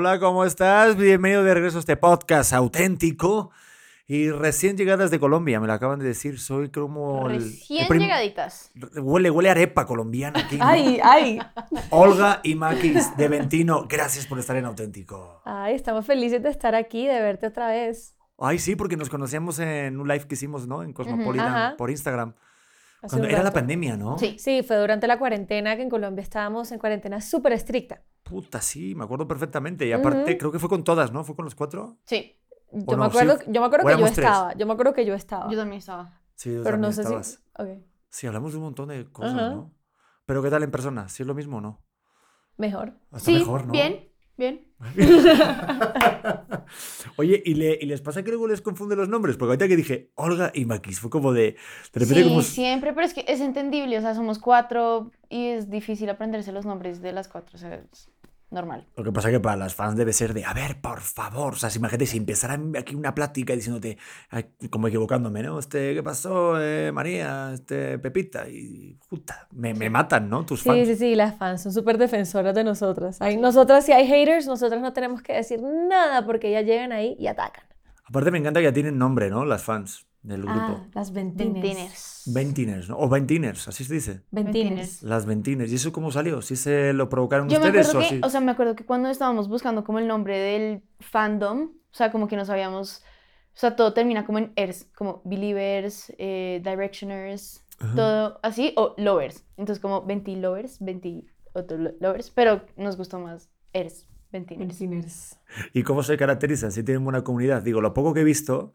Hola, ¿cómo estás? Bienvenido de regreso a este podcast auténtico. Y recién llegadas de Colombia, me lo acaban de decir. Soy como. el- el Recién prim- llegaditas. Huele, huele arepa colombiana aquí. ¿no? Ay, ay. Olga y Maquis de Ventino, gracias por estar en auténtico. Ay, estamos felices de estar aquí, de verte otra vez. Ay, sí, porque nos conocíamos en un live que hicimos, ¿no? En Cosmopolitan, Ajá. por Instagram. Cuando era la pandemia, ¿no? Sí. Sí, fue durante la cuarentena que en Colombia estábamos en cuarentena súper estricta. Puta, sí, me acuerdo perfectamente. Y aparte, Ujú. creo que fue con todas, ¿no? ¿Fue con los cuatro? Sí, Yo ¿O no? me acuerdo, Sí, yo me acuerdo que yo estaba. Yo me acuerdo que yo estaba. yo también estaba. Sí, tú pero no también sé estabas. si. ok, Sí, hablamos de un montón de cosas, Ajá. ¿no? Pero ¿qué tal en persona? ¿Sí es lo mismo o no? Mejor. Hasta sí, mejor, ¿no? bien, bien. Oye, ¿y, le- y les pasa que luego les confunde los nombres? Porque ahorita que dije Olga y Maquis, fue como de... De repente Sí, como... siempre, pero es que es entendible, o sea, somos cuatro y es difícil aprenderse los nombres de las cuatro, o sea, es normal. Lo que pasa que para las fans debe ser de, a ver, por favor, o sea, si imagínate si empezara aquí una plática diciéndote, como equivocándome, ¿no? Este, ¿qué pasó, eh, María? Este, Pepita, y puta, me, me matan, ¿no? Tus Sí, fans. sí, sí, las fans son súper defensoras de nosotras. Hay, nosotras, si hay haters, nosotras no tenemos que decir nada porque ellas llegan ahí y atacan. Aparte me encanta que ya tienen nombre, ¿no? Las fans del grupo. Ah, las ventiners. Ventines. Ventiners, ¿no? O ventiners, así se dice. Ventiners. Las ventiners. ¿Y eso cómo salió? ¿Sí se lo provocaron Yo ustedes o que, sí? o sea, me acuerdo que cuando estábamos buscando como el nombre del fandom, o sea, como que no sabíamos, o sea, todo termina como en ers, como believers, eh, directioners, Ajá. todo así, o lovers. Entonces como 20 lovers, 20 otros lo- lovers, pero nos gustó más ers, 20 Ventiners. ¿Y cómo se caracterizan? Si tienen buena comunidad. Digo, lo poco que he visto,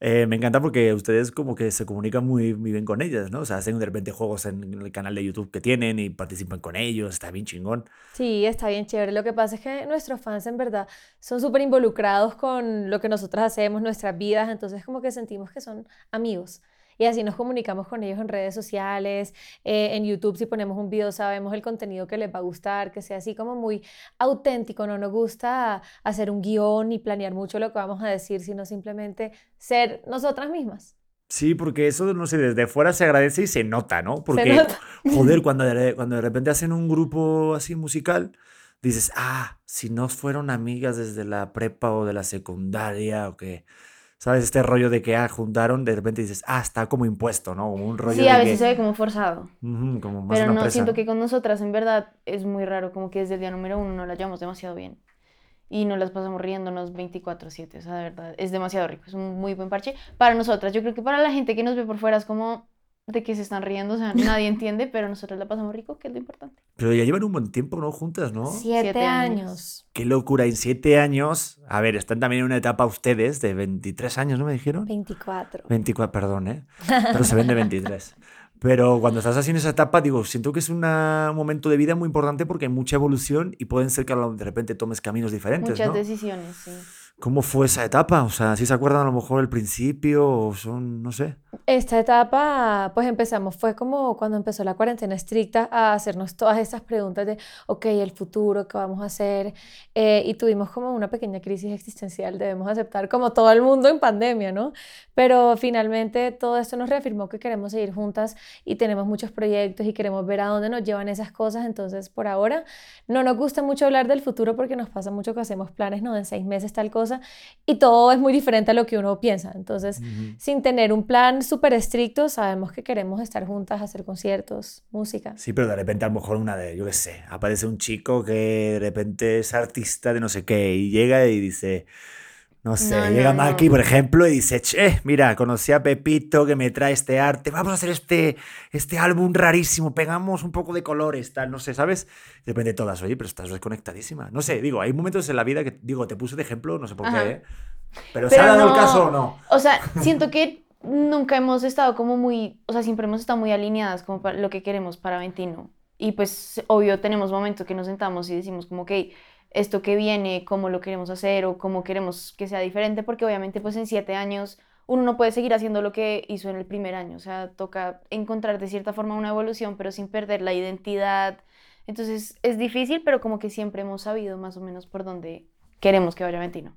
eh, me encanta porque ustedes como que se comunican muy, muy bien con ellas, ¿no? O sea, hacen de repente juegos en el canal de YouTube que tienen y participan con ellos, está bien chingón. Sí, está bien chévere. Lo que pasa es que nuestros fans en verdad son súper involucrados con lo que nosotros hacemos, nuestras vidas, entonces como que sentimos que son amigos. Y así nos comunicamos con ellos en redes sociales, eh, en YouTube si ponemos un video sabemos el contenido que les va a gustar, que sea así como muy auténtico, no nos gusta hacer un guion y planear mucho lo que vamos a decir, sino simplemente ser nosotras mismas. Sí, porque eso, no sé, desde fuera se agradece y se nota, ¿no? Porque, nota. joder, cuando de, cuando de repente hacen un grupo así musical, dices, ah, si no fueron amigas desde la prepa o de la secundaria o que, ¿sabes? Este rollo de que, ah, juntaron, de repente dices, ah, está como impuesto, ¿no? Como un rollo Sí, a veces se que, ve como forzado. Ujú, como más Pero no, presa, siento ¿no? que con nosotras en verdad es muy raro, como que desde el día número uno no la llevamos demasiado bien. Y nos las pasamos riéndonos 24/7, o sea, de verdad, es demasiado rico, es un muy buen parche. Para nosotras, yo creo que para la gente que nos ve por fuera es como de que se están riendo, o sea, nadie entiende, pero nosotros la pasamos rico, que es lo importante. Pero ya llevan un buen tiempo, ¿no? Juntas, ¿no? Siete, Siete años. años. Qué locura, en siete años. A ver, están también en una etapa ustedes de 23 años, ¿no me dijeron? 24. 24, perdón, ¿eh? Pero se ven de 23. Pero cuando estás así en esa etapa, digo, siento que es una- un momento de vida muy importante porque hay mucha evolución y pueden ser que de repente tomes caminos diferentes, Muchas ¿no? decisiones, sí. ¿Cómo fue esa etapa? O sea, ¿sí se acuerdan a lo mejor el principio o son, no sé? Esta etapa, pues empezamos, fue como cuando empezó la cuarentena estricta a hacernos todas estas preguntas de, ok, el futuro, ¿qué vamos a hacer? Eh, y tuvimos como una pequeña crisis existencial, debemos aceptar como todo el mundo en pandemia, ¿no? Pero finalmente todo esto nos reafirmó que queremos seguir juntas y tenemos muchos proyectos y queremos ver a dónde nos llevan esas cosas. Entonces, por ahora, no nos gusta mucho hablar del futuro porque nos pasa mucho que hacemos planes, ¿no? En seis meses tal cosa y todo es muy diferente a lo que uno piensa. Entonces, Ujú. sin tener un plan súper estricto, sabemos que queremos estar juntas, hacer conciertos, música. Sí, pero de repente a lo mejor una de, yo qué sé, aparece un chico que de repente es artista de no sé qué y llega y dice, no sé, No, llega no, Maki, no. por ejemplo, y dice, che, mira, conocí a Pepito que me trae este arte, vamos a hacer este, este álbum rarísimo, pegamos un poco de colores, tal, no sé, ¿sabes? De repente todas, oye, pero estás desconectadísima. No sé, digo, hay momentos en la vida que, digo, te puse de ejemplo, no sé por Ajá. qué, ¿eh? Pero, ¿se Pero ha dado el caso o no? O sea, siento que nunca hemos estado como muy, o sea, siempre hemos estado muy alineadas como para lo que queremos para Ventino. Y pues, obvio, tenemos momentos que nos sentamos y decimos como, ok, esto que viene, cómo lo queremos hacer o cómo queremos que sea diferente, porque obviamente pues en siete años uno no puede seguir haciendo lo que hizo en el primer año, o sea, toca encontrar de cierta forma una evolución, pero sin perder la identidad. Entonces es difícil, pero como que siempre hemos sabido más o menos por dónde queremos que vaya Ventino.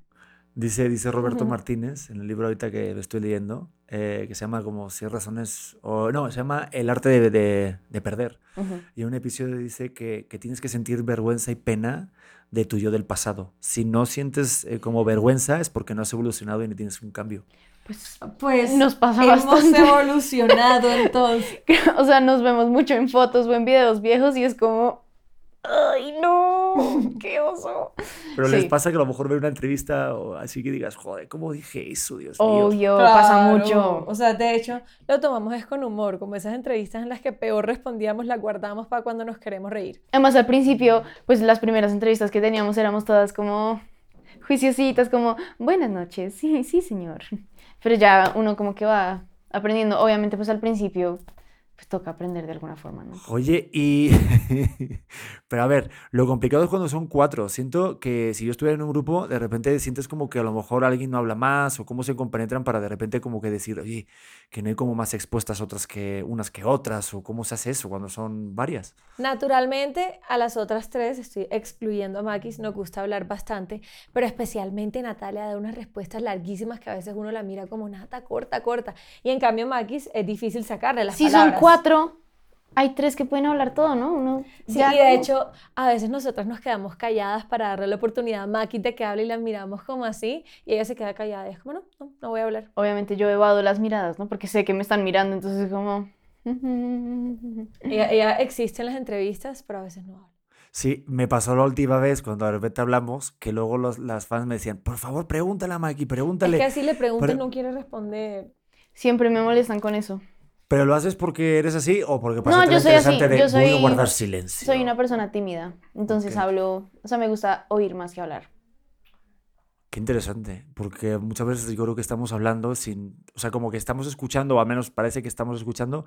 Dice, dice Roberto Ujú. Martínez en el libro ahorita que lo estoy leyendo, eh, que se llama como si razones, o no, se llama El arte de, de- de perder. Ujú. Y en un episodio dice que, que tienes que sentir vergüenza y pena de tu yo del pasado. Si no sientes eh, como vergüenza es porque no has evolucionado y no tienes un cambio. Pues, Pues nos pasa hemos bastante. evolucionado entonces. o sea, nos vemos mucho en fotos o en videos viejos y es como, ay, no, qué oso. Pero les Sí. pasa que a lo mejor ver una entrevista o así que digas, joder, ¿cómo dije eso, Dios mío? Obvio, pasa Claro, mucho. O sea, de hecho, lo tomamos es con humor, como esas entrevistas en las que peor respondíamos, las guardamos para cuando nos queremos reír. Además, al principio, pues las primeras entrevistas que teníamos éramos todas como juiciositas, como, buenas noches, sí, sí, señor. Pero ya uno como que va aprendiendo. Obviamente, pues al principio, pues toca aprender de alguna forma, ¿no? Oye, y... Pero a ver, lo complicado es cuando son cuatro. Siento que si yo estuviera en un grupo, de repente sientes como que a lo mejor alguien no habla más o cómo se compenetran para de repente como que decir, oye, que no hay como más expuestas otras que unas que otras o cómo se hace eso cuando son varias. Naturalmente, a las otras tres, estoy excluyendo a Makis, nos gusta hablar bastante, pero especialmente Natalia da unas respuestas larguísimas que a veces uno la mira como nata, corta, corta. Y en cambio, Makis es difícil sacarle las son palabras. Cuatro, hay tres que pueden hablar todo, ¿no? Uno Sí, ya y de como- hecho, a veces nosotras nos quedamos calladas para darle la oportunidad a Maki de que hable y la miramos como así, y ella se queda callada y es como, no, no, no voy a hablar. Obviamente yo evado las miradas, ¿no? Porque sé que me están mirando, entonces es como... Ella, ella existe en las entrevistas, pero a veces no habla. Sí, me pasó la última vez cuando de repente hablamos que luego los- las fans me decían, por favor, pregúntale a Maki, Es pregúntale. que así le preguntas, Pero- no quiere responder. Siempre me molestan con eso. ¿Pero lo haces porque eres así o porque No, pasa yo soy así, interesante de yo voy a soy- guardar silencio? Soy una persona tímida, entonces Ok. hablo, o sea, me gusta oír más que hablar. Qué interesante, porque muchas veces yo creo que estamos hablando sin, o sea, como que estamos escuchando, o al menos parece que estamos escuchando,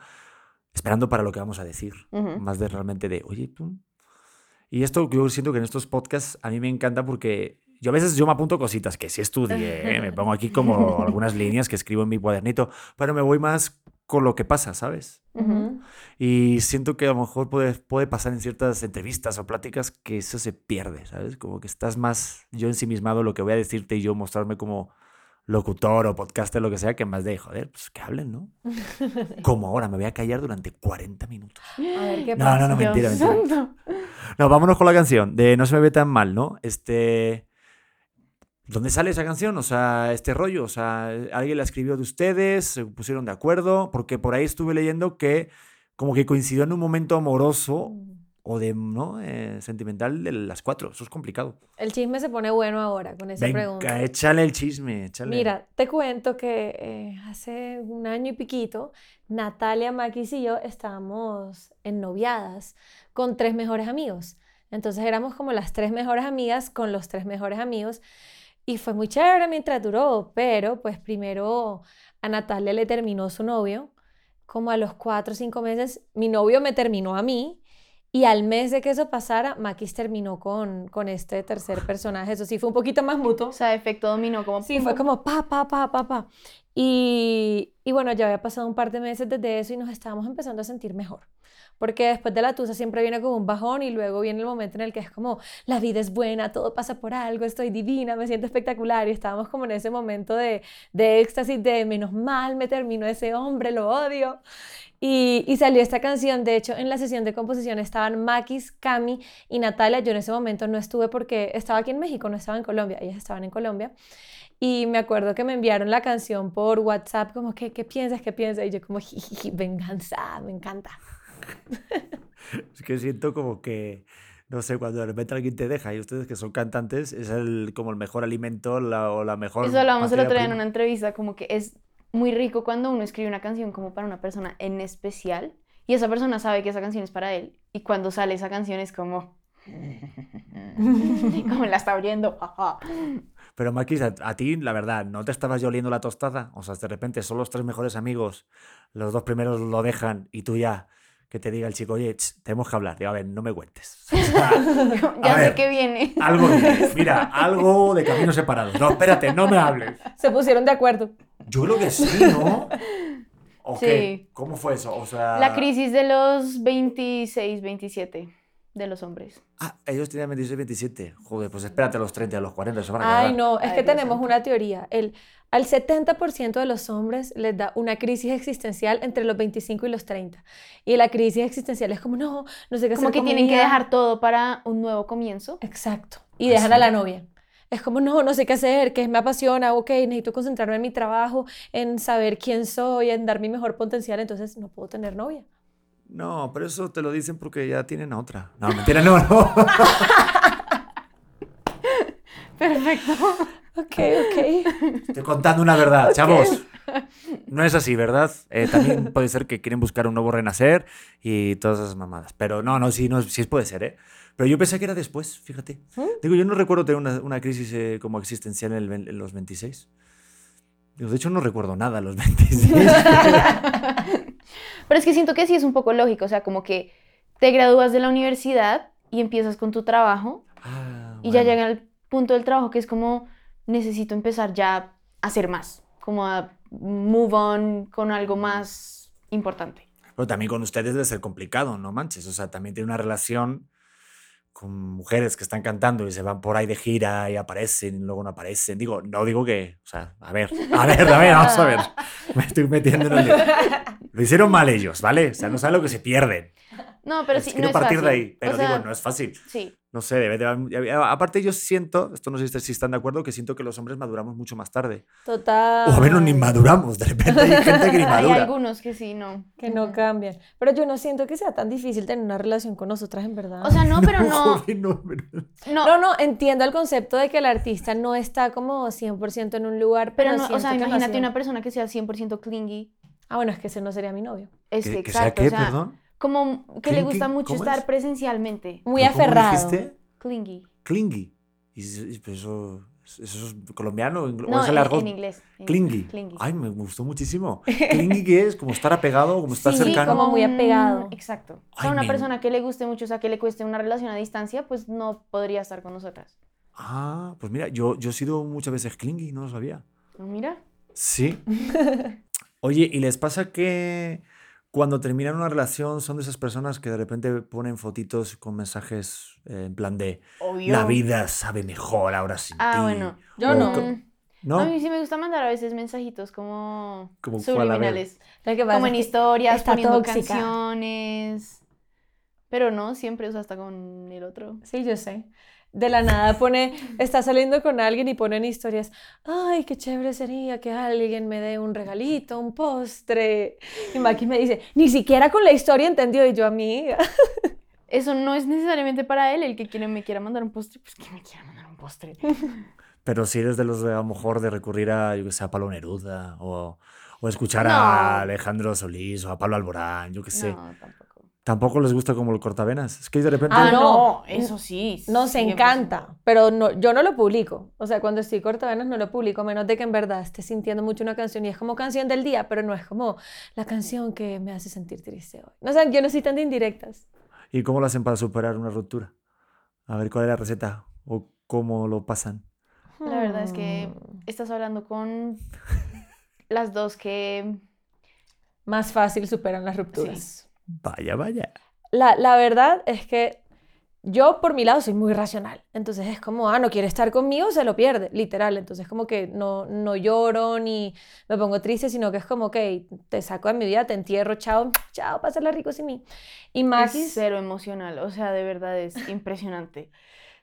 esperando para lo que vamos a decir, más de realmente de, oye, tú. Y esto yo siento que en estos podcasts a mí me encanta porque yo a veces yo me apunto cositas que sí estudié, ¿eh? me pongo aquí como algunas líneas que escribo en mi cuadernito, pero me voy más con lo que pasa, ¿sabes? Ujú. Y siento que a lo mejor puede, puede pasar en ciertas entrevistas o pláticas que eso se pierde, ¿sabes? Como que estás más yo ensimismado en lo que voy a decirte y yo mostrarme como locutor o podcaster, lo que sea, que más de, joder, pues que hablen, ¿no? Como ahora, me voy a callar durante 40 minutos. A ver qué No, pasa. no, no, mentira, mentira. No, vámonos con la canción de No se me ve tan mal, ¿no? Este... ¿Dónde sale esa canción? O sea, este rollo. O sea, ¿alguien la escribió de ustedes? ¿Se pusieron de acuerdo? Porque por ahí estuve leyendo que como que coincidió en un momento amoroso o de, ¿no? Eh, sentimental de las cuatro. Eso es complicado. El chisme se pone bueno ahora con esa pregunta. Venga, échale el chisme, échale. Mira, te cuento que eh, hace un año y piquito, Natalia, Maquis y yo estábamos ennoviadas con tres mejores amigos. Entonces éramos como las tres mejores amigas con los tres mejores amigos. Y fue muy chévere mientras duró, pero pues primero a Natalia le terminó su novio. Como a los cuatro o cinco meses, mi novio me terminó a mí. Y al mes de que eso pasara, Maquis terminó con, con este tercer personaje. Eso sí, fue un poquito más mutuo. O sea, efecto dominó como... Sí, fue como pa, pa, pa, pa, pa. Y, y bueno, ya había pasado un par de meses desde eso y nos estábamos empezando a sentir mejor. Porque después de la tusa siempre viene como un bajón y luego viene el momento en el que es como, la vida es buena, todo pasa por algo, estoy divina, me siento espectacular. Y estábamos como en ese momento de, de éxtasis, de menos mal, me terminó ese hombre, lo odio. Y, y salió esta canción, de hecho en la sesión de composición estaban Makis, Cami y Natalia, yo en ese momento no estuve porque estaba aquí en México, no estaba en Colombia, ellas estaban en Colombia. Y me acuerdo que me enviaron la canción por WhatsApp, como, ¿qué, qué piensas? ¿Qué piensas? Y yo como, venganza, me encanta. Es que siento como que, no sé, cuando de repente alguien te deja y ustedes que son cantantes, es el, como el mejor alimento la, o la mejor. Eso hablábamos el otro día en una entrevista, como que es muy rico cuando uno escribe una canción como para una persona en especial y esa persona sabe que esa canción es para él y cuando sale esa canción es como... como la está oyendo. jaja. Pero Maquis, a, a ti, la verdad, ¿no te estabas yo oliendo la tostada? O sea, de repente son los tres mejores amigos, los dos primeros lo dejan y tú ya, que te diga el chico, oye, ch, tenemos que hablar. Digo, a ver, no me cuentes. O sea, ya sé que viene. algo, mira, algo de caminos separados. No, espérate, no me hables. Se pusieron de acuerdo. Yo creo que sí, ¿no? ¿O Sí. qué? ¿Cómo fue eso? O sea... La crisis de los 26, 27 de los hombres. Ah, ellos tenían 26, 27. Joder, pues espérate a los 30, a los 40, se van a Ay, no, es Ay, que tenemos santo. una teoría. El, al 70% de los hombres les da una crisis existencial entre los 25 y los 30. Y la crisis existencial es como, no, no sé qué Como hacer que con mi tienen que dejar todo para un nuevo comienzo. Exacto. y ¿Ah, dejan a la novia. Es como, no, no sé qué hacer, que me apasiona, ok, necesito concentrarme en mi trabajo, en saber quién soy, en dar mi mejor potencial, entonces no puedo tener novia. No, pero eso te lo dicen porque ya tienen a otra. No, mentira, no, no. Perfecto. Ok, ok. Estoy contando una verdad, chavos. No es así, ¿verdad? Eh, también puede ser que quieren buscar un nuevo renacer y todas esas mamadas. Pero no, no, sí, no, sí puede ser, ¿eh? Pero yo pensé que era después, fíjate. ¿Mm? Digo, yo no recuerdo tener una, una crisis eh, como existencial en, el ve- en los 26. Digo, de hecho, no recuerdo nada a los 26. Pero es que siento que sí es un poco lógico, o sea, como que te gradúas de la universidad y empiezas con tu trabajo Ah, y ya llega el punto del trabajo que es como necesito empezar ya a hacer más, como a move on con algo más importante. Pero también con ustedes debe ser complicado, no manches. O sea, también tiene una relación con mujeres que están cantando y se van por ahí de gira y aparecen y luego no aparecen. Digo, no digo que, o sea, a ver, a ver, a ver, vamos a ver. Me estoy metiendo en el. Lo hicieron mal ellos, ¿vale? O sea, no saben lo que se pierden. No, pero Es- sí, no quiero es partir fácil. de ahí, pero O sea, digo, no es fácil. Sí, No sé, debe de Aparte, yo siento, esto no sé si están de acuerdo, que siento que los hombres maduramos mucho más tarde. Total. O a menos ni maduramos, de repente hay gente que ni hay algunos que sí, no. Que no cambian. Pero yo no siento que sea tan difícil tener una relación con nosotras, en verdad. O sea, no, pero no, joven, no, pero- no, no, no, entiendo el concepto de que el artista no está como 100% en un lugar, pero, pero no, o sea, imagínate una persona que sea 100% clingy. Ah, bueno, es que ese no sería mi novio. Es ¿Que, que, que sea exacto, qué, o sea, perdón? Como que le Clingy, gusta mucho ¿cómo estar es? presencialmente. Muy ¿Pero cómo aferrado. dijiste? Clingy. Clingy. ¿Y eso, y pues eso, eso es colombiano? ¿O No, es el en, argot? en inglés. en Clingy. Clingy. Ay, me gustó muchísimo. Clingy, ¿qué es? ¿Como estar apegado? ¿Como estar Sí, cercano? como muy apegado. Exacto. O Ay, sea, una men. persona que le guste mucho, o sea, que le cueste una relación a distancia, pues no podría estar con nosotras. Ah, pues mira, yo, yo he sido muchas veces clingy, no lo sabía. ¿No mira? Sí. Oye, ¿y les pasa que cuando terminan una relación son de esas personas que de repente ponen fotitos con mensajes eh, en plan de Obvio. la vida sabe mejor ahora sin Ah, ti"? bueno. Yo O no. ¿No? A mí sí me gusta mandar a veces mensajitos como Como subliminales. Que Como en historias, está poniendo tóxica. canciones. Pero no, siempre usa hasta con el otro. Sí, yo sé. De la nada pone, está saliendo con alguien y ponen historias. Ay, qué chévere sería que alguien me dé un regalito, un postre. Y Maki me dice, ni siquiera con la historia entendió. Y yo, amiga. Eso no es necesariamente para él, el que quiere, me quiera mandar un postre, pues que me quiera mandar un postre. Pero si eres de los de a lo mejor de recurrir a, yo que sé, a Pablo Neruda o, o escuchar No. a Alejandro Solís o a Pablo Alborán, yo que sé. No, tampoco. Les gusta como el cortavenas. Es que de repente... Ah, no. eso sí. Nos 100%. encanta, pero no, yo no lo publico. O sea, cuando estoy cortavenas no lo publico, menos de que en verdad esté sintiendo mucho una canción y es como canción del día, pero no es como la canción que me hace sentir triste hoy. No sé, yo no soy tan de indirectas. ¿Y cómo lo hacen para superar una ruptura? A ver cuál es la receta o cómo lo pasan. La verdad es que Hmm. estás hablando con las dos que... Más fácil superan las rupturas. Vaya, vaya. La, la verdad es que yo por mi lado soy muy racional. Entonces es como, ah, no quiere estar conmigo, se lo pierde, literal. Entonces como que no, no lloro ni me pongo triste, sino que es como, ok, te saco de mi vida, te entierro, chao, chao, pásala rico sin mí. Y Es Maxis, cero emocional, o sea, de verdad es impresionante.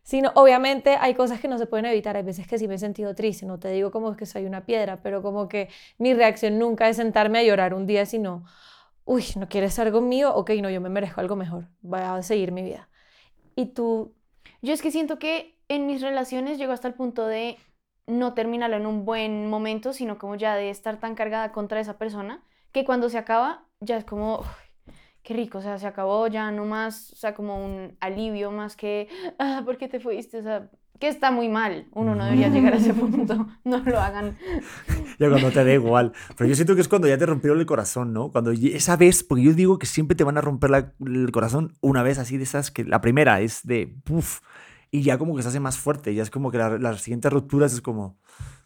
Sí, no, obviamente hay cosas que no se pueden evitar. Hay veces que sí me he sentido triste. No te digo como que soy una piedra, pero como que mi reacción nunca es sentarme a llorar un día, sino, uy, ¿no quieres estar conmigo? Ok, no, yo me merezco algo mejor. Voy a seguir mi vida. Y tú, Yo es que siento que en mis relaciones llego hasta el punto de no terminarlo en un buen momento, sino como ya de estar tan cargada contra esa persona, que cuando se acaba ya es como, "Uy, qué rico, o sea, se acabó, ya no más, o sea, como un alivio más que, ah, ¿por qué te fuiste? O sea, que está muy mal, uno no debería llegar a ese punto, no lo hagan. Ya cuando te da igual. Pero yo siento que es cuando ya te rompieron el corazón, ¿no? Cuando esa vez, porque yo digo que siempre te van a romper la- el corazón una vez así de esas que la primera es de puff y ya como que se hace más fuerte. Ya es como que la- las siguientes rupturas es como,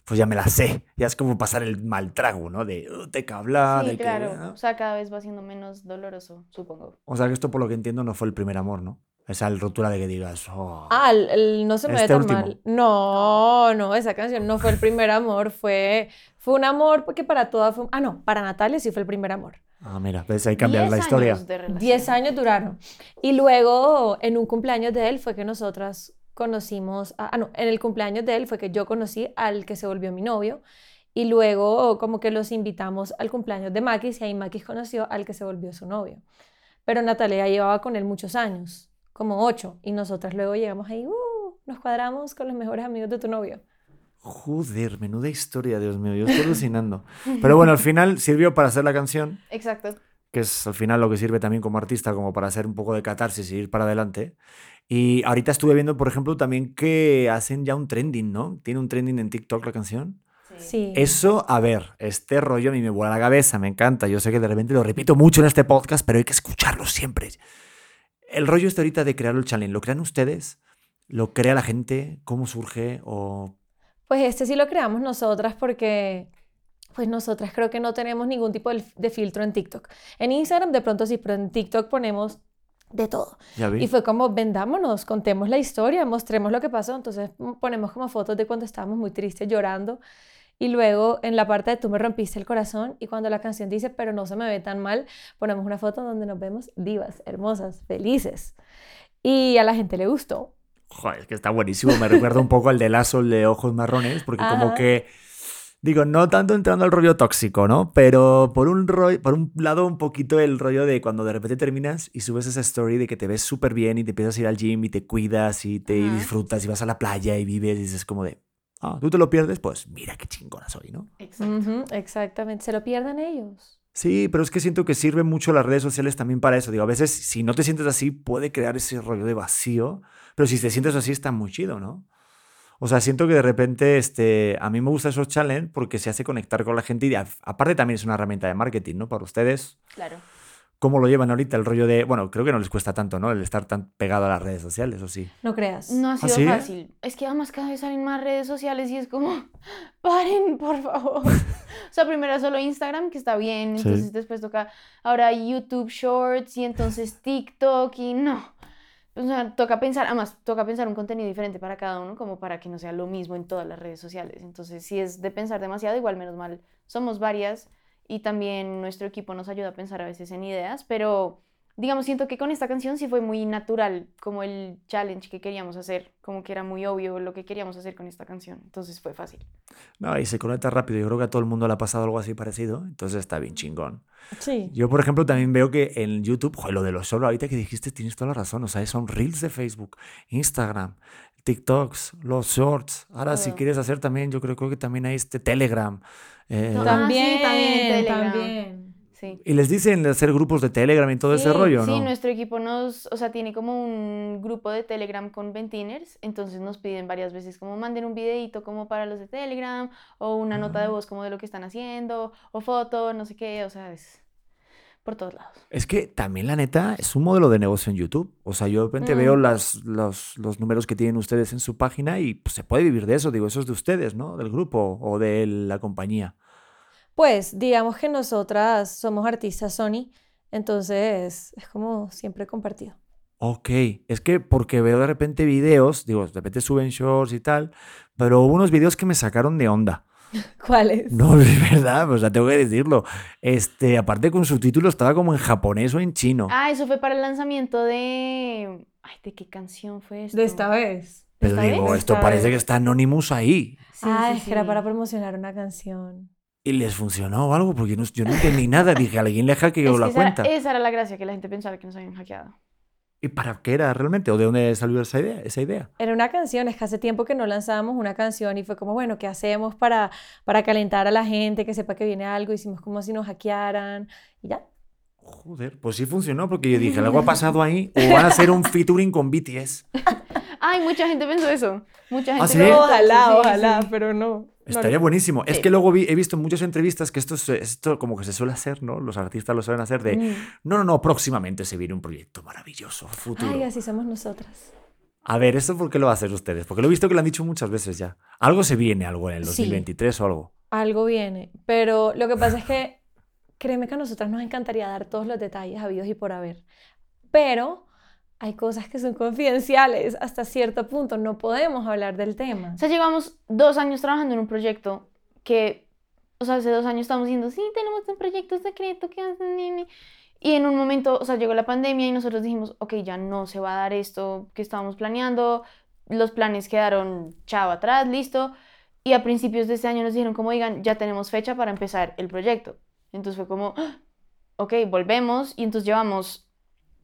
pues ya me la sé. Ya es como pasar el mal trago, ¿no? De "Uh, te que hablar, Sí, de que. claro, ah". o sea, cada vez va siendo menos doloroso, supongo. O sea que esto, por lo que entiendo, no fue el primer amor, ¿no? Esa ruptura de que digas, oh. ah, el, el no se me ve Este tan último. mal. No, no, esa canción no fue el primer amor, fue, fue un amor porque para toda fue, ah, no, para Natalia sí fue el primer amor. Ah, mira, ves ahí cambiar la Diez historia. 10 años duraron. Y luego, en un cumpleaños de él, fue que nosotras conocimos, a- ah, no, en el cumpleaños de él fue que yo conocí al que se volvió mi novio y luego como que los invitamos al cumpleaños de Maquis y ahí Maquis conoció al que se volvió su novio. Pero Natalia ya llevaba con él muchos años, como ocho, y nosotras luego llegamos ahí, uh, nos cuadramos con los mejores amigos de tu novio. Joder, menuda historia, Dios mío, yo estoy alucinando. Pero bueno, al final sirvió para hacer la canción, Exacto. que es al final lo que sirve también como artista, como para hacer un poco de catarsis y ir para adelante. Y ahorita estuve viendo, por ejemplo, también que hacen ya un trending, ¿no? Tiene un trending en TikTok la canción. Sí. Eso, a ver, este rollo a mí me vuela la cabeza, me encanta. Yo sé que de repente lo repito mucho en este podcast, pero hay que escucharlo siempre. El rollo este ahorita de crear el challenge, ¿lo crean ustedes? ¿Lo crea la gente? ¿Cómo surge? ¿O Pues este sí lo creamos nosotras porque pues nosotras creo que no tenemos ningún tipo de, filtro en TikTok. En Instagram de pronto sí, pero en TikTok ponemos de todo. Y fue como, vendámonos, contemos la historia, mostremos lo que pasó. Entonces mm, ponemos como fotos de cuando estábamos muy tristes, llorando. Y luego en la parte de tú me rompiste el corazón y cuando la canción dice, pero no se me ve tan mal, ponemos una foto donde nos vemos divas, hermosas, felices. Y a la gente le gustó. Joder, es que está buenísimo. Me recuerda un poco al de Lazo, de ojos marrones, porque como que, digo, no tanto entrando al rollo tóxico, ¿no? Pero por un, rollo, por un lado, un poquito el rollo de cuando de repente terminas y subes esa story de que te ves súper bien y te empiezas a ir al gym y te cuidas y te disfrutas y vas a la playa y vives y dices como de, ah, tú te lo pierdes, pues mira qué chingona soy, ¿no? Exacto. Exactamente, se lo pierden ellos. Sí, pero es que siento que sirven mucho las redes sociales también para eso. Digo, a veces si no te sientes así puede crear ese rollo de vacío, pero si te sientes así está muy chido, ¿no? O sea, siento que de repente este, a mí me gusta esos challenge porque se hace conectar con la gente y aparte también es una herramienta de marketing, ¿no? Para ustedes, Claro. ¿Cómo lo llevan ahorita el rollo de, bueno, creo que no les cuesta tanto, ¿no? El estar tan pegado a las redes sociales, ¿o sí? No creas. No ha sido sí? fácil. Es que además cada vez salen más redes sociales y es como, paren, por favor. O sea, primero solo Instagram, que está bien, Sí. entonces después toca ahora YouTube Shorts y entonces TikTok y no. O sea, toca pensar, además, toca pensar un contenido diferente para cada uno, como para que no sea lo mismo en todas las redes sociales. Entonces, si es de pensar demasiado, igual menos mal, somos varias y también nuestro equipo nos ayuda a pensar a veces en ideas, pero digamos, siento que con esta canción sí fue muy natural, como el challenge que queríamos hacer, como que era muy obvio lo que queríamos hacer con esta canción, entonces fue fácil. No, y se conecta rápido. Yo creo que a todo el mundo le ha pasado algo así parecido, entonces está bien chingón. Sí. Yo, por ejemplo, también veo que en YouTube, joder, lo de los solo, ahorita que dijiste, tienes toda la razón. O sea, son reels de Facebook, Instagram, TikToks, los shorts. Ahora, si quieres hacer también, yo creo, creo que también hay este Telegram. Eh, sí, También, también también. Sí. y les dicen de hacer grupos de Telegram y todo ese Sí, rollo, sí, ¿no? nuestro equipo nos, o sea, tiene como un grupo de Telegram con ventiners, entonces nos piden varias veces como manden un videito como para los de Telegram, o una nota de voz como de lo que están haciendo, o foto, no sé qué, o sea, es por todos lados. Es que también, la neta, es un modelo de negocio en YouTube. O sea, yo de repente Mm. veo las, los, los números que tienen ustedes en su página y pues, se puede vivir de eso. Digo, eso es de ustedes, ¿no? Del grupo o de la compañía. Pues digamos que nosotras somos artistas Sony, entonces es como siempre compartido. Ok, es que porque veo de repente videos, digo, de repente suben shorts y tal, pero hubo unos videos que me sacaron de onda. ¿Cuáles? No, es verdad, o sea, tengo que decirlo. Este, aparte con subtítulos estaba como en japonés o en chino. Ah, eso fue para el lanzamiento de... Ay, ¿de qué canción fue esto? De esta vez. pero ¿esta digo, vez? esto Esta parece vez. que está Anonymous ahí. Sí, ah, sí, es que era sí. para promocionar una canción. Y les funcionó o algo, porque no- yo no entendí nada. Dije, alguien le hackeó Es la que esa era- cuenta. esa era la gracia, que la gente pensara que nos habían hackeado. ¿Y para qué era realmente? ¿O de dónde salió esa idea? Esa idea? Era una canción, es que hace tiempo que no lanzábamos una canción y fue como, bueno, ¿qué hacemos para, para calentar a la gente, que sepa que viene algo? Hicimos como si nos hackearan y ya. Joder, pues sí funcionó, porque yo dije, algo ha pasado ahí, o van a hacer un featuring con BTS. Ay, mucha gente pensó eso. Mucha gente ¿Ah, sí? pensó eso, Ojalá, sí, ojalá, sí. pero no. Estaría buenísimo. Es Sí. que luego vi- he visto en muchas entrevistas que esto, es- esto como que se suele hacer, ¿no? Los artistas lo suelen hacer de, Mm. no, no, no, próximamente se viene un proyecto maravilloso, futuro. Ay, así somos nosotras. A ver, ¿esto por qué lo hacer ustedes? Porque lo he visto que lo han dicho muchas veces ya. Algo se viene, algo en el Sí. 2023 o algo. Algo viene, pero lo que pasa es que créeme que a nosotras nos encantaría dar todos los detalles habidos y por haber, pero hay cosas que son confidenciales hasta cierto punto, no podemos hablar del tema. O sea, llevamos dos años trabajando en un proyecto que, o sea, hace dos años estamos diciendo, sí, tenemos un proyecto secreto que hacen, ni, ni". Y en un momento, o sea, llegó la pandemia y nosotros dijimos, ok, ya no se va a dar esto que estábamos planeando, los planes quedaron chao atrás, listo. Y a principios de este año nos dijeron como, digan, ya tenemos fecha para empezar el proyecto. Entonces fue como, ¡Ah! ok, volvemos. Y entonces llevamos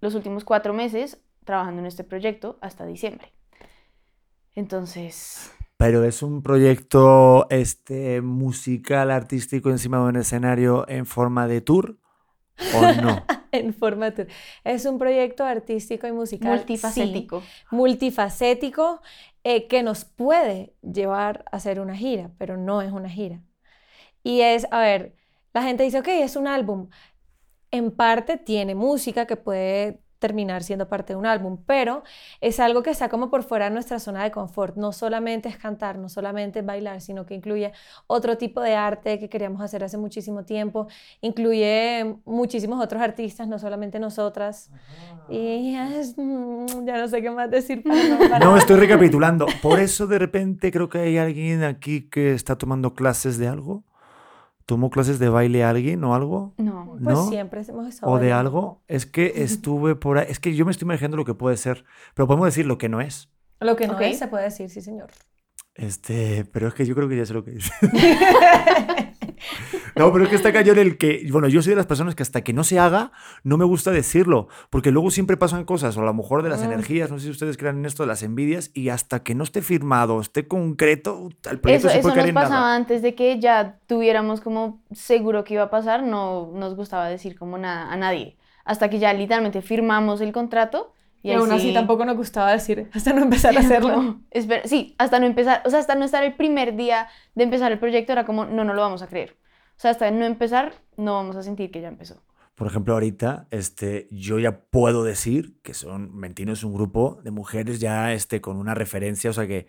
los últimos cuatro meses trabajando en este proyecto hasta diciembre. Entonces, Pero es un proyecto este, musical, artístico encima de un escenario en forma de tour o no. en forma de tour. Es un proyecto artístico y musical. sí, multifacético. multifacético eh, que nos puede llevar a hacer una gira, pero no es una gira. Y es, a ver, la gente dice, ok, es un álbum. En parte tiene música que puede terminar siendo parte de un álbum, pero es algo que está como por fuera de nuestra zona de confort. No solamente es cantar, no solamente es bailar, sino que incluye otro tipo de arte que queríamos hacer hace muchísimo tiempo, incluye muchísimos otros artistas, no solamente nosotras. Y es- mm, ya no sé qué más decir. para. No, estoy recapitulando. Por eso de repente creo que hay alguien aquí que está tomando clases de algo. ¿Tomó clases de baile alguien o algo? No. Pues ¿no? siempre hemos estado ¿O de algo? Es que estuve por ahí. Es que yo me estoy imaginando lo que puede ser. Pero podemos decir lo que no es. Lo que no es, se puede decir, sí, señor. Este, pero es que yo creo que ya sé lo que dice. No, pero es que está cañón el que, bueno, yo soy de las personas que hasta que no se haga, no me gusta decirlo, porque luego siempre pasan cosas, o a lo mejor de las energías, no sé si ustedes crean en esto de las envidias, y hasta que no esté firmado, esté concreto, el proyecto Eso, se eso puede caer nos en pasaba nada. antes de que ya tuviéramos como seguro que iba a pasar, no nos gustaba decir como nada a nadie. Hasta que ya literalmente firmamos el contrato y aún así sí- tampoco nos gustaba decir, hasta no empezar a hacerlo. Como, espera, sí, hasta no empezar, o sea, hasta no estar el primer día de empezar el proyecto era como, no, no lo vamos a creer. O sea, hasta no empezar, no vamos a sentir que ya empezó. Por ejemplo, ahorita, este, yo ya puedo decir que son, Mentino es un grupo de mujeres ya, este, con una referencia, o sea que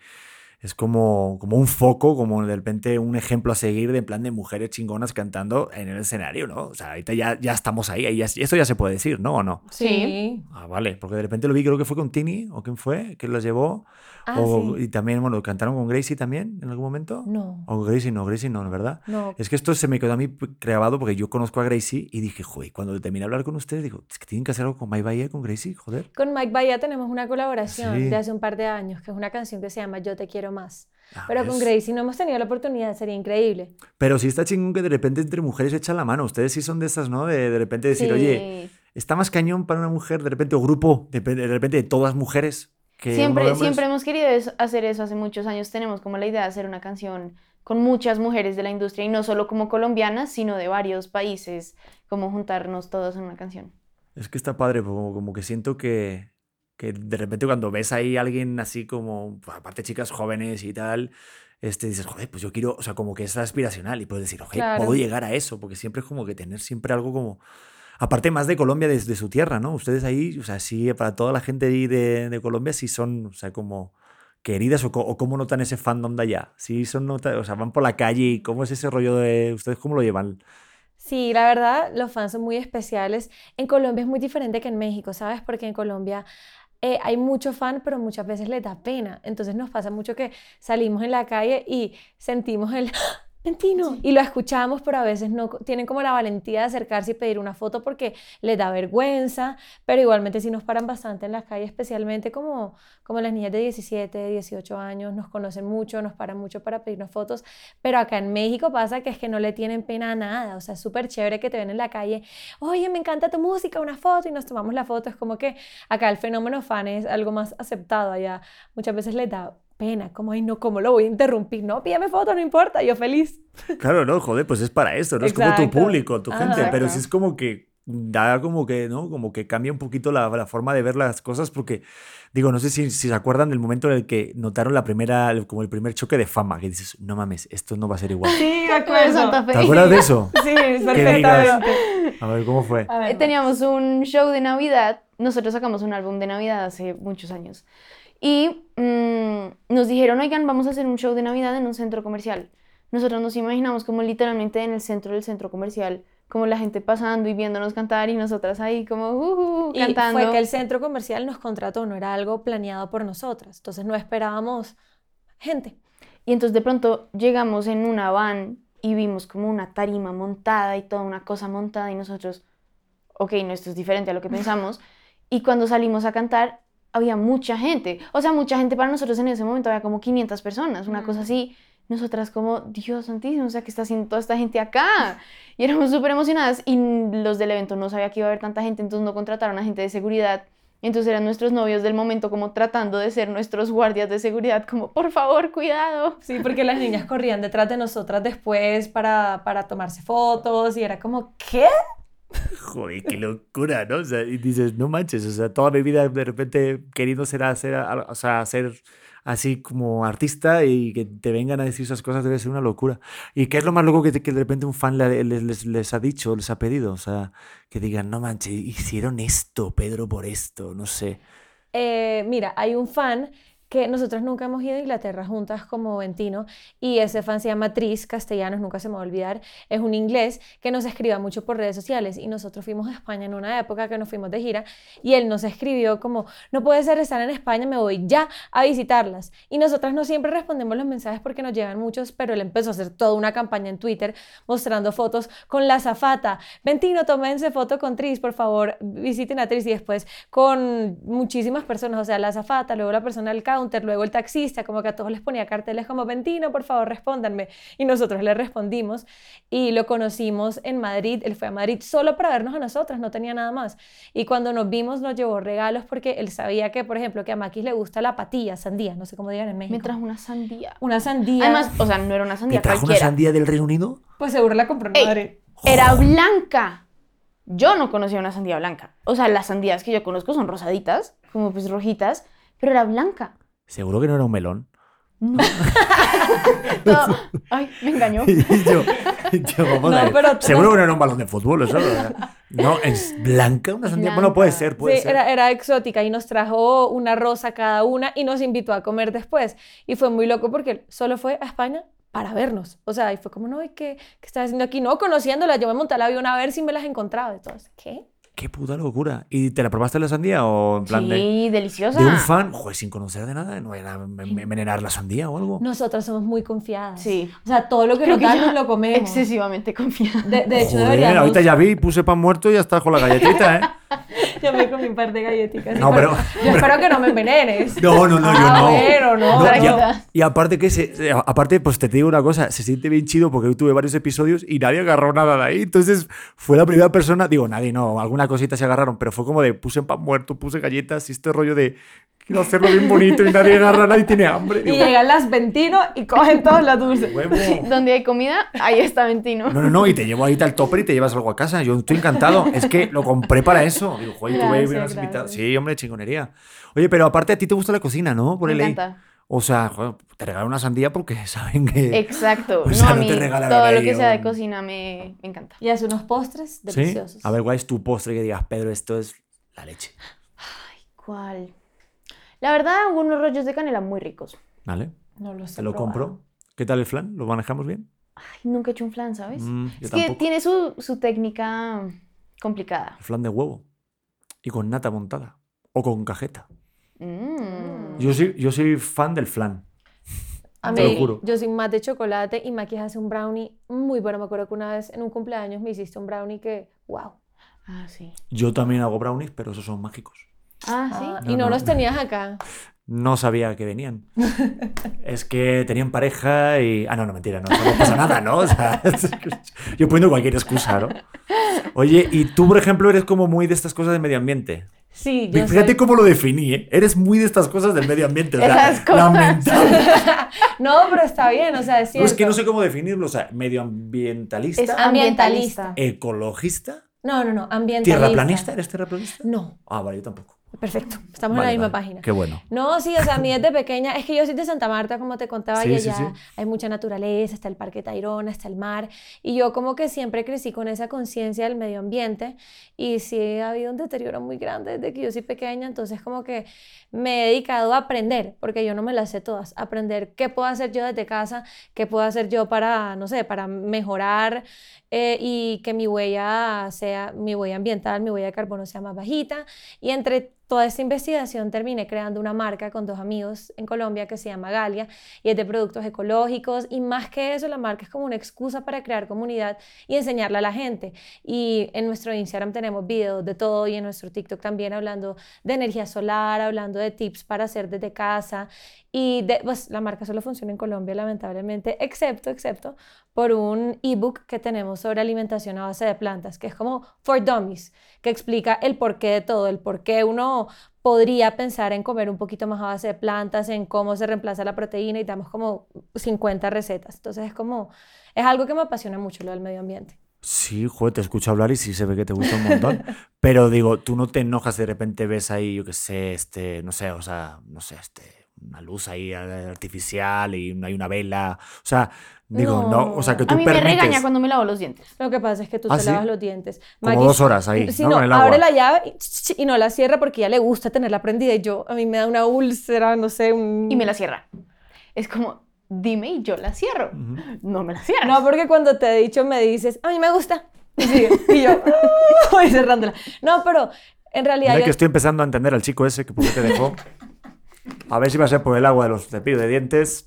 es como, como un foco, como de repente un ejemplo a seguir de en plan de mujeres chingonas cantando en el escenario, ¿no? O sea, ahorita ya, ya estamos ahí, ahí ya- esto ya se puede decir, ¿no? ¿O no? Sí. Ah, vale, porque de repente lo vi, creo que fue con Tini, o quién fue, que las llevó. Ah, o, sí. Y también, bueno, cantaron con Gracie también en algún momento. No, O Gracie no, Gracie no, ¿verdad? no. Es que esto se me quedó a mí grabado porque yo conozco a Gracie y dije, joder, cuando terminé de hablar con ustedes, digo, es que tienen que hacer algo con My Bahía, con Gracie, joder. Con Mike Bahía tenemos una colaboración Sí. de hace un par de años, que es una canción que se llama Yo te quiero más. Ah, Pero con. Gracie no hemos tenido la oportunidad, sería increíble. Pero sí está chingón que de repente entre mujeres echan la mano. Ustedes sí son de esas, ¿no? De de repente decir, Sí. oye, está más cañón para una mujer, de repente, o grupo, de, de repente de todas mujeres. Que Siempre, siempre hemos querido es- hacer eso hace muchos años. Tenemos como la idea de hacer una canción con muchas mujeres de la industria y no solo como colombianas, sino de varios países, como juntarnos todos en una canción. Es que está padre, como, como que siento que, que de repente cuando ves ahí a alguien así como, pues, aparte chicas jóvenes y tal, este, dices, joder, pues yo quiero, o sea, como que es aspiracional y puedes decir, oye, Claro. puedo llegar a eso, porque siempre es como que tener siempre algo como, aparte más de Colombia desde su tierra, ¿no? Ustedes ahí, o sea, sí, para toda la gente de, Colombia sí son, o sea, como queridas o, o cómo notan ese fandom de allá. Sí son, nota, o sea, van por la calle y cómo es ese rollo de, ¿ustedes cómo lo llevan? Sí, la verdad, los fans son muy especiales. En Colombia es muy diferente que en México, ¿sabes? Porque en Colombia eh, hay mucho fan, pero muchas veces les da pena. Entonces nos pasa mucho que salimos en la calle y sentimos el Mentino. Y lo escuchamos, pero a veces no tienen como la valentía de acercarse y pedir una foto porque les da vergüenza, pero igualmente sí nos paran bastante en la calle, especialmente como, como las niñas de 17, 18 años, nos conocen mucho, nos paran mucho para pedirnos fotos, pero acá en México pasa que es que no le tienen pena a nada, o sea, es súper chévere que te ven en la calle, oye, me encanta tu música, una foto y nos tomamos la foto, es como que acá el fenómeno fan es algo más aceptado, allá muchas veces les da pena, como, ay, no, ¿cómo lo voy a interrumpir? No, pídame foto, no importa, yo feliz. Claro, no, joder, pues es para esto, no es como tu Exacto. público, tu gente, Ajá. pero sí es como que da como que, ¿no? Como que cambia un poquito la, la forma de ver las cosas porque, digo, no sé si, si se acuerdan del momento en el que notaron la primera, como el primer choque de fama, que dices, no mames, esto no va a ser igual. Sí, me acuerdo. ¿Te acuerdas de eso? Sí, perfectamente. A ver, ¿cómo fue? Eh, Teníamos un show de Navidad. Nosotros sacamos un álbum de Navidad hace muchos años. Y mm, nos dijeron, oigan, vamos a hacer un show de Navidad en un centro comercial. Nosotros nos imaginamos como literalmente en el centro del centro comercial, como la gente pasando y viéndonos cantar y nosotras ahí como uh, uh, Y cantando. fue que el centro comercial nos contrató, no era algo planeado por nosotras. Entonces no esperábamos gente. Y entonces de pronto llegamos en una van y vimos como una tarima montada y toda una cosa montada y nosotros, ok, no, esto es diferente a lo que pensamos. Y cuando salimos a cantar, había mucha gente. O sea, mucha gente para nosotros en ese momento había como 500 personas, una cosa así. Nosotras como, Dios santísimo, o sea, ¿qué está haciendo toda esta gente acá? Y éramos súper emocionadas y los del evento no sabía que iba a haber tanta gente, entonces no contrataron a gente de seguridad. Entonces eran nuestros novios del momento como tratando de ser nuestros guardias de seguridad, como, por favor, cuidado. Sí, porque las niñas corrían detrás de nosotras después para, para tomarse fotos y era como, ¿qué? Joder, qué locura, ¿no? O sea, y dices, no manches, o sea, toda mi vida de repente queriendo ser, hacer, o sea, ser así como artista y que te vengan a decir esas cosas debe ser una locura. ¿Y qué es lo más loco que, de repente un fan les, ha dicho, les ha pedido? O sea, que digan, no manches, hicieron esto, Pedro, por esto, no sé. Eh, mira, hay un fan que nosotros nunca hemos ido a Inglaterra juntas como Ventino y ese fan se llama Tris Castellanos, nunca se me va a olvidar, es un inglés que nos escriba mucho por redes sociales y nosotros fuimos a España en una época que nos fuimos de gira y él nos escribió como, no puede ser estar en España, me voy ya a visitarlas. Y nosotras no siempre respondemos los mensajes porque nos llegan muchos, pero él empezó a hacer toda una campaña en Twitter mostrando fotos con la zafata. Ventino, tómense foto con Tris, por favor, visiten a Tris y después con muchísimas personas, o sea, la zafata, luego la persona del luego el taxista, como que a todos les ponía carteles como, Ventino, por favor, respóndanme. Y nosotros le respondimos y lo conocimos en Madrid, él fue a Madrid solo para vernos a nosotras, no tenía nada más. Y cuando nos vimos nos llevó regalos porque él sabía que, por ejemplo, que a Maquis le gusta la patilla, sandía, no sé cómo digan en México. Me trajo una sandía. Una sandía. Además, o sea, no era una sandía ¿Me trajo una sandía del Reino Unido? Pues seguro la compró en Madrid. Era blanca. Yo no conocía una sandía blanca. O sea, las sandías que yo conozco son rosaditas, como pues rojitas, pero era blanca. ¿Seguro que no era un melón? No. Ay, me engañó. yo, vamos a ver. Seguro que no era un balón de fútbol, eso. No, es blanca una sandía. Bueno, puede ser, puede sí, ser. Era, era exótica y nos trajo una rosa cada una y nos invitó a comer después. Y fue muy loco porque solo fue a España para vernos. O sea, y fue como, no, ¿qué, qué estás haciendo aquí? No, conociéndola, yo me monté al avión a ver si me las encontraba. Entonces, ¿qué? Qué puta locura. ¿Y te la probaste la sandía o en plan sí, deliciosa. De un fan, joder, sin conocer de nada, no era envenenar la sandía o algo. Nosotras somos muy confiadas. Sí. O sea, todo lo que nos dan nos lo comemos. Excesivamente confiadas. De, de hecho, joder, ahorita ya vi, puse pan muerto y ya está con la galletita, ¿eh? Yo me comí un par de galletitas. No, pero, yo espero que no me envenenes. No, no, no, yo ah, no. No. no y, aparte que se, aparte pues te digo una cosa, se siente bien chido porque yo tuve varios episodios y nadie agarró nada de ahí. Entonces fue la primera persona, digo, nadie no, alguna cosita se agarraron, pero fue como de puse pan muerto, puse galletas y este rollo de quiero hacerlo bien bonito y nadie agarra, nadie tiene hambre. y llegan las Ventino y cogen todas las dulces. donde hay comida, ahí está Ventino. No, no, no, y te llevo ahí tal topper y te llevas algo a casa. Yo estoy encantado. Es que lo compré para eso. Digo, joder, tú Sí, hombre, chingonería. Oye, pero aparte a ti te gusta la cocina, ¿no? Por Me encanta. O sea, te regalan una sandía porque saben que. Exacto. no, a mí todo lo que sea de cocina me, me encanta. Y hace unos postres deliciosos. ¿Sí? A ver, ¿cuál es tu postre que digas, Pedro, esto es la leche? Ay, ¿cuál? La verdad, unos rollos de canela muy ricos. Vale. No lo sé. Te lo compro. ¿Qué tal el flan? ¿Lo manejamos bien? Ay, nunca he hecho un flan, ¿sabes? Mm, es que tiene su, su, técnica complicada. El flan de huevo. Y con nata montada. O con cajeta. Mm. Yo, soy, yo soy fan del flan. A mí, yo soy más de chocolate y Maki hace un brownie muy bueno. Me acuerdo que una vez en un cumpleaños me hiciste un brownie que, wow. Ah, sí. Yo también hago brownies, pero esos son mágicos. Ah, sí. Ah, y no, los tenías acá. No sabía que venían. es que tenían pareja y. Ah, no, no, mentira, no, no pasa nada, ¿no? O sea, yo poniendo cualquier excusa, ¿no? Oye, y tú, por ejemplo, eres como muy de estas cosas de medio ambiente. Sí, yo Fíjate cómo lo definí, ¿eh? Eres muy de estas cosas del medio ambiente. O sea, lamentable. no, pero está bien, o sea, es cierto. No, es que no sé cómo definirlo. O sea, medioambientalista. Es ambientalista. ¿Ecologista? No, no, no, ambientalista. ¿Tierraplanista? ¿Eres tierraplanista? No. Ah, vale, yo tampoco. Perfecto, estamos en la misma página. Qué bueno. No, sí, o sea, a mí desde pequeña, es que yo soy de Santa Marta, como te contaba, y allá hay mucha naturaleza, está el Parque Tayrona, está el mar, y yo como que siempre crecí con esa conciencia del medio ambiente, y sí ha habido un deterioro muy grande desde que yo soy pequeña, entonces como que me he dedicado a aprender, porque yo no me las sé todas, aprender qué puedo hacer yo desde casa, qué puedo hacer yo para, no sé, para mejorar eh, y que mi huella sea, mi huella ambiental, mi huella de carbono sea más bajita, y entre toda esta investigación terminé creando una marca con dos amigos en Colombia que se llama Galia y es de productos ecológicos y más que eso la marca es como una excusa para crear comunidad y enseñarle a la gente. Y en nuestro Instagram tenemos videos de todo y en nuestro TikTok también hablando de energía solar, hablando de tips para hacer desde casa y de, pues la marca solo funciona en Colombia lamentablemente, excepto, excepto por un ebook que tenemos sobre alimentación a base de plantas, que es como For Dummies, que explica el porqué de todo, el por qué uno podría pensar en comer un poquito más a base de plantas, en cómo se reemplaza la proteína y damos como 50 recetas. Entonces es como, es algo que me apasiona mucho lo del medio ambiente. Sí, joder, te escucho hablar y sí se ve que te gusta un montón. Pero digo, tú no te enojas de repente ves ahí, yo qué sé, este, no sé, o sea, no sé, este, una luz ahí artificial y hay una vela. O sea, digo, no, o sea, que tú A mí permites... me regaña cuando me lavo los dientes. Lo que pasa es que tú ¿Ah, te sí? lavas los dientes. Como Maggie- dos horas ahí, Sí, ¿no? no, Con el agua. abre la llave y, y no la cierra porque ya le gusta tenerla prendida y yo, a mí me da una úlcera, no sé, un... Y me la cierra. Es como, dime y yo la cierro. Ujú. No me la cierras. No, porque cuando te he dicho me dices, a mí me gusta. Y, sigue. Y yo, voy cerrándola. No, pero en realidad... Mira yo- que estoy empezando a entender al chico ese que por qué te dejó. A ver si va a ser por el agua de los cepillos de dientes.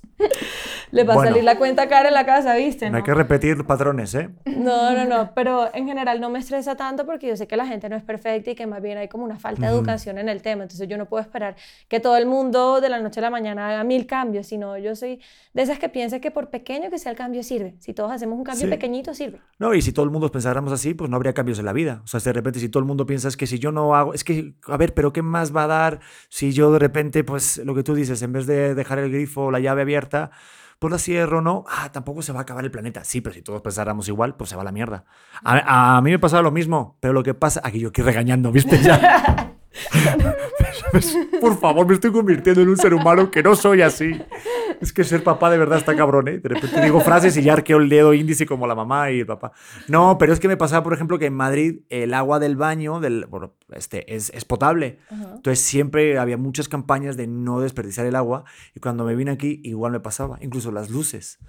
Le va Bueno. a salir la cuenta cara en la casa, ¿viste? No No, hay que repetir patrones, ¿eh? no, no, no, pero en general no me estresa tanto porque yo sé que la gente no es perfecta y que más bien hay como una falta de educación en el tema, entonces yo no puedo esperar que todo el mundo de la noche a la mañana haga mil cambios, sino yo soy de esas que piensa que por pequeño que sea el cambio sirve, si todos hacemos un cambio Sí. pequeñito sirve. No, y si todo el mundo pensáramos así, pues no habría cambios en la vida. O sea, de repente si todo el mundo piensa es que si yo no hago, es que, a ver, pero ¿qué más va a dar si yo de repente, pues lo que tú dices, en vez de dejar el grifo o la llave abierta, pues la cierro, ¿no? Ah, tampoco se va a acabar el planeta. Sí, pero si todos pensáramos igual, pues se va a la mierda. A, a mí me pasaba lo mismo, pero lo que pasa, aquí yo aquí regañando, ¿viste? Ya. Por favor, me estoy convirtiendo en un ser humano que no soy así. Es que ser papá de verdad está cabrón, ¿eh? De repente digo frases y ya arqueo el dedo índice como la mamá y el papá. No, pero es que me pasaba, por ejemplo, que en Madrid el agua del baño del, bueno, este, es, es potable. Entonces siempre había muchas campañas de no desperdiciar el agua y cuando me vine aquí igual me pasaba, incluso las luces.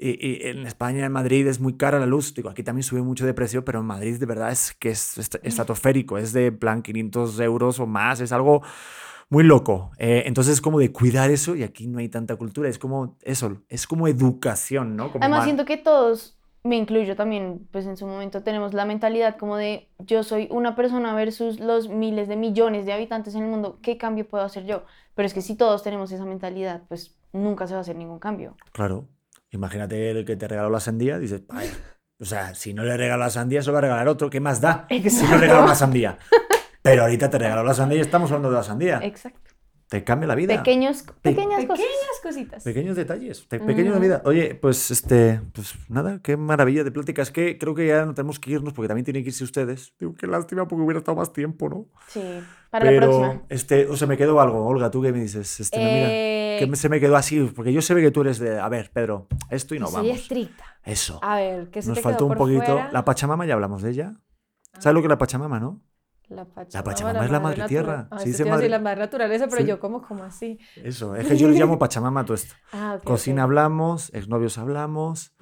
Y, y en España, en Madrid, es muy cara la luz. Digo, aquí también sube mucho de precio, pero en Madrid de verdad es que es est- estratosférico. Es de plan 500 euros o más. Es algo muy loco. Eh, entonces es como de cuidar eso y aquí no hay tanta cultura. Es como eso, es como educación, ¿no? Como Además, siento que todos, me incluyo también, pues en su momento tenemos la mentalidad como de yo soy una persona versus los miles de millones de habitantes en el mundo, ¿qué cambio puedo hacer yo? Pero es que si todos tenemos esa mentalidad, pues nunca se va a hacer ningún cambio. Claro. Imagínate el que te regaló la sandía. Dices, "Ay, o sea, si no le regalo la sandía, se lo va a regalar otro. ¿Qué más da? Si no le regalo la sandía. Pero ahorita te regaló la sandía y estamos hablando de la sandía. Exacto. Te cambia la vida. Pequeños, pequeñas cosas. Pequeñas cositas. Pequeños detalles, pe- pequeños de Ujú. vida. Oye, pues este, pues nada, qué maravilla de plática. Es que creo que ya no tenemos que irnos porque también tienen que irse ustedes. Digo, qué lástima porque hubiera estado más tiempo, ¿no? Sí, para Pero, la próxima. este, o se me quedó algo. Olga, ¿tú qué me dices? Este, no, mira, Eh, que me- se me quedó así, porque yo sé que tú eres de, a ver, Pedro, esto y no soy vamos. estricta. Eso. A ver, ¿qué se Nos te faltó quedó un por poquito. fuera? La Pachamama, ya hablamos de ella. ¿Sabes lo que es la Pachamama, no? La Pachamama, Pachamama es la madre tierra. Ah, Se a decir madre- la madre naturaleza, pero Sí. yo como, como así. Eso, es que yo le llamo Pachamama a todo esto. Ah, Cocina ok. hablamos, exnovios hablamos,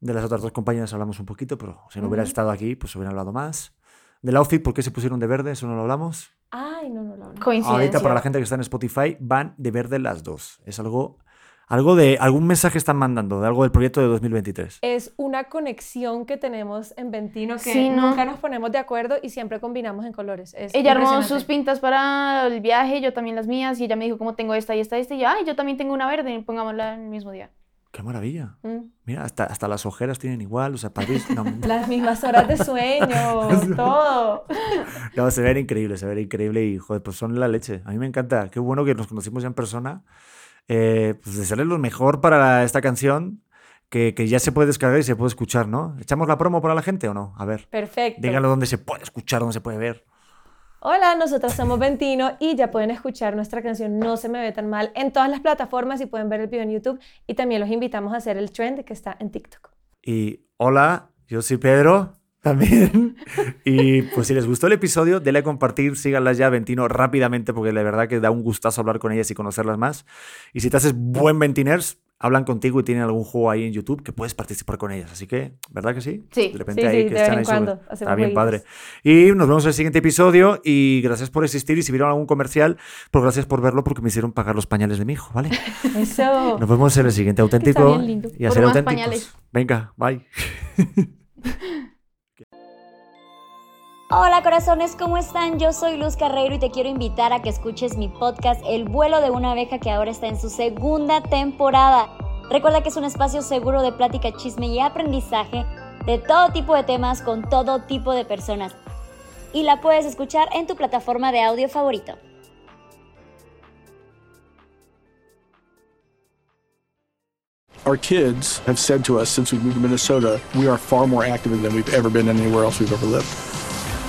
de las otras dos compañeras hablamos un poquito, pero si no hubiera estado aquí, pues hubiera hablado más. Del outfit, ¿por qué se pusieron de verde? Eso no lo hablamos. Ay, no, no, no. no. Coincidencia. Ahorita para la gente que está en Spotify, van de verde las dos. Es algo, algo de, algún mensaje están mandando, de algo del proyecto de 2023. Es una conexión que tenemos en Ventino que Sí, ¿no? nunca nos ponemos de acuerdo y siempre combinamos en colores. Es Ella armó sus pintas para el viaje, yo también las mías, y ella me dijo, como tengo esta y esta y esta, y yo, ay, yo también tengo una verde, pongámosla el mismo día. ¡Qué maravilla! Mm. Mira, hasta, hasta las ojeras tienen igual, o sea, padrísimo. No, Las mismas horas de sueño, todo. no, se ve increíble, se ve increíble y, joder, pues son la leche. A mí me encanta. Qué bueno que nos conocimos ya en persona. Eh, pues desearles lo mejor para esta canción, que, que ya se puede descargar y se puede escuchar, ¿no? ¿Echamos la promo para la gente o no? A ver, Perfecto. díganlo dónde se puede escuchar, dónde se puede ver. Hola, nosotros somos Ventino y ya pueden escuchar nuestra canción No se me ve tan mal en todas las plataformas y pueden ver el video en YouTube y también los invitamos a hacer el trend que está en TikTok. Y hola, yo soy Pedro también. y pues si les gustó el episodio, denle a compartir, síganlas ya, Ventino, rápidamente, porque de verdad que da un gustazo hablar con ellas y conocerlas más. Y si te haces buen Ventiners, hablan contigo y tienen algún juego ahí en YouTube que puedes participar con ellas. Así que, ¿verdad que sí? Sí. De repente Sí, ahí sí, que están ahí sobre- cuando Está bien jueguitos. padre. Y nos vemos en el siguiente episodio y gracias por existir y si vieron algún comercial, pues gracias por verlo porque me hicieron pagar los pañales de mi hijo, ¿vale? Eso. Nos vemos en el siguiente auténtico y a Por ser auténticos. pañales. Venga, bye. Hola corazones, ¿cómo están? Yo soy Luz Carreiro y te quiero invitar a que escuches mi podcast El vuelo de una abeja que ahora está en su segunda temporada. Recuerda que es un espacio seguro de plática, chisme y aprendizaje de todo tipo de temas con todo tipo de personas. Y la puedes escuchar en tu plataforma de audio favorito. Our kids have said to us since we moved to Minnesota, we are far more active than we've ever been anywhere else we've ever lived.